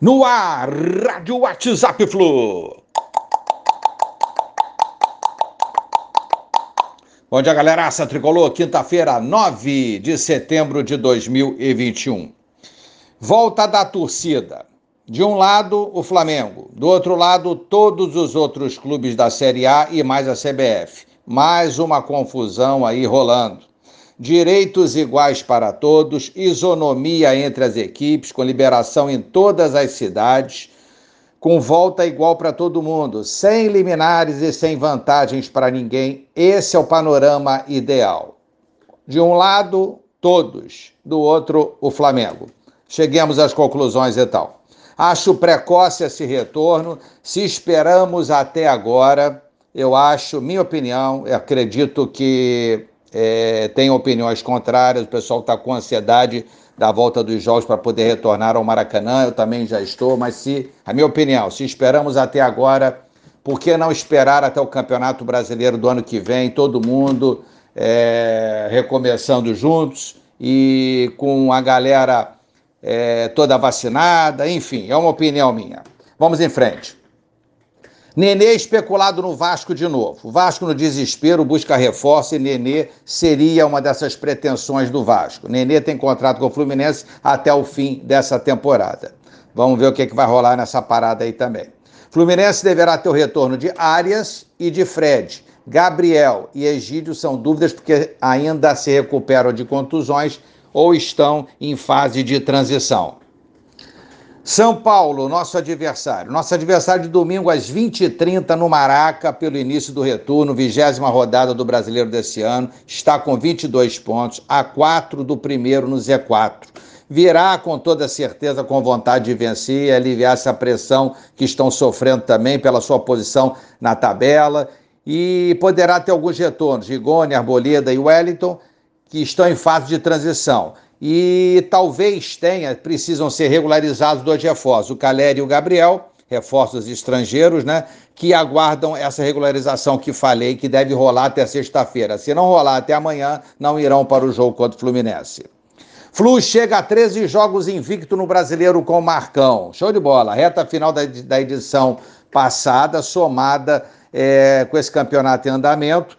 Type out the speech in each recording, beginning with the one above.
No ar, Rádio WhatsApp Flu. Bom dia, galera. Aça Tricolor, quinta-feira, 9 de setembro de 2021. Volta da torcida. De um lado, o Flamengo. Do outro lado, todos os outros clubes da Série A e mais a CBF. Mais uma confusão aí rolando direitos iguais para todos, isonomia entre as equipes, com liberação em todas as cidades, com volta igual para todo mundo, sem liminares e sem vantagens para ninguém. Esse é o panorama ideal. De um lado, todos, do outro, o Flamengo. Cheguemos às conclusões e tal. Acho precoce esse retorno. Se esperamos até agora, eu acho, minha opinião, acredito que é, tem opiniões contrárias, o pessoal está com ansiedade da volta dos jogos para poder retornar ao Maracanã, eu também já estou, mas se, a minha opinião, se esperamos até agora, por que não esperar até o Campeonato Brasileiro do ano que vem, todo mundo é, recomeçando juntos e com a galera é, toda vacinada, enfim, é uma opinião minha. Vamos em frente. Nenê especulado no Vasco de novo. O Vasco, no desespero, busca reforço e Nenê seria uma dessas pretensões do Vasco. Nenê tem contrato com o Fluminense até o fim dessa temporada. Vamos ver o que, é que vai rolar nessa parada aí também. Fluminense deverá ter o retorno de Arias e de Fred. Gabriel e Egídio são dúvidas porque ainda se recuperam de contusões ou estão em fase de transição. São Paulo, nosso adversário. Nosso adversário de domingo às 20h30 no Maraca, pelo início do retorno, vigésima rodada do brasileiro desse ano. Está com 22 pontos, a 4 do primeiro no Z4. Virá com toda certeza com vontade de vencer e aliviar essa pressão que estão sofrendo também pela sua posição na tabela. E poderá ter alguns retornos, Rigoni, Arboleda e Wellington, que estão em fase de transição e talvez tenha, precisam ser regularizados dois reforços, o Caleri e o Gabriel, reforços estrangeiros, né, que aguardam essa regularização que falei, que deve rolar até sexta-feira. Se não rolar até amanhã, não irão para o jogo contra o Fluminense. Flu chega a 13 jogos invicto no Brasileiro com Marcão. Show de bola. Reta final da, da edição passada, somada é, com esse campeonato em andamento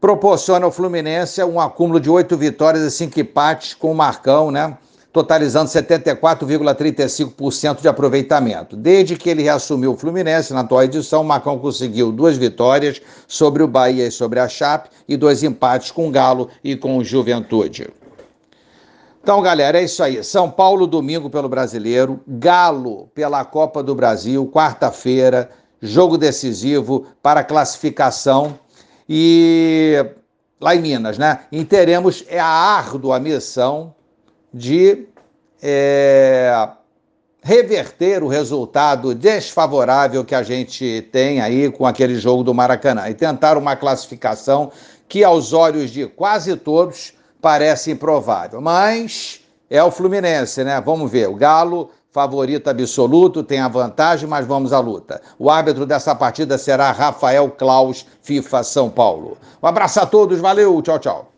proporciona ao Fluminense um acúmulo de oito vitórias e cinco empates com o Marcão, né? totalizando 74,35% de aproveitamento. Desde que ele reassumiu o Fluminense na atual edição, o Marcão conseguiu duas vitórias sobre o Bahia e sobre a Chape e dois empates com o Galo e com o Juventude. Então, galera, é isso aí. São Paulo, domingo pelo Brasileiro, Galo pela Copa do Brasil, quarta-feira, jogo decisivo para classificação e lá em Minas, né? E teremos é a árdua missão de é, reverter o resultado desfavorável que a gente tem aí com aquele jogo do Maracanã e tentar uma classificação que, aos olhos de quase todos, parece improvável. Mas é o Fluminense, né? Vamos ver. O Galo favorito absoluto, tem a vantagem, mas vamos à luta. O árbitro dessa partida será Rafael Klaus, FIFA São Paulo. Um abraço a todos, valeu, tchau, tchau.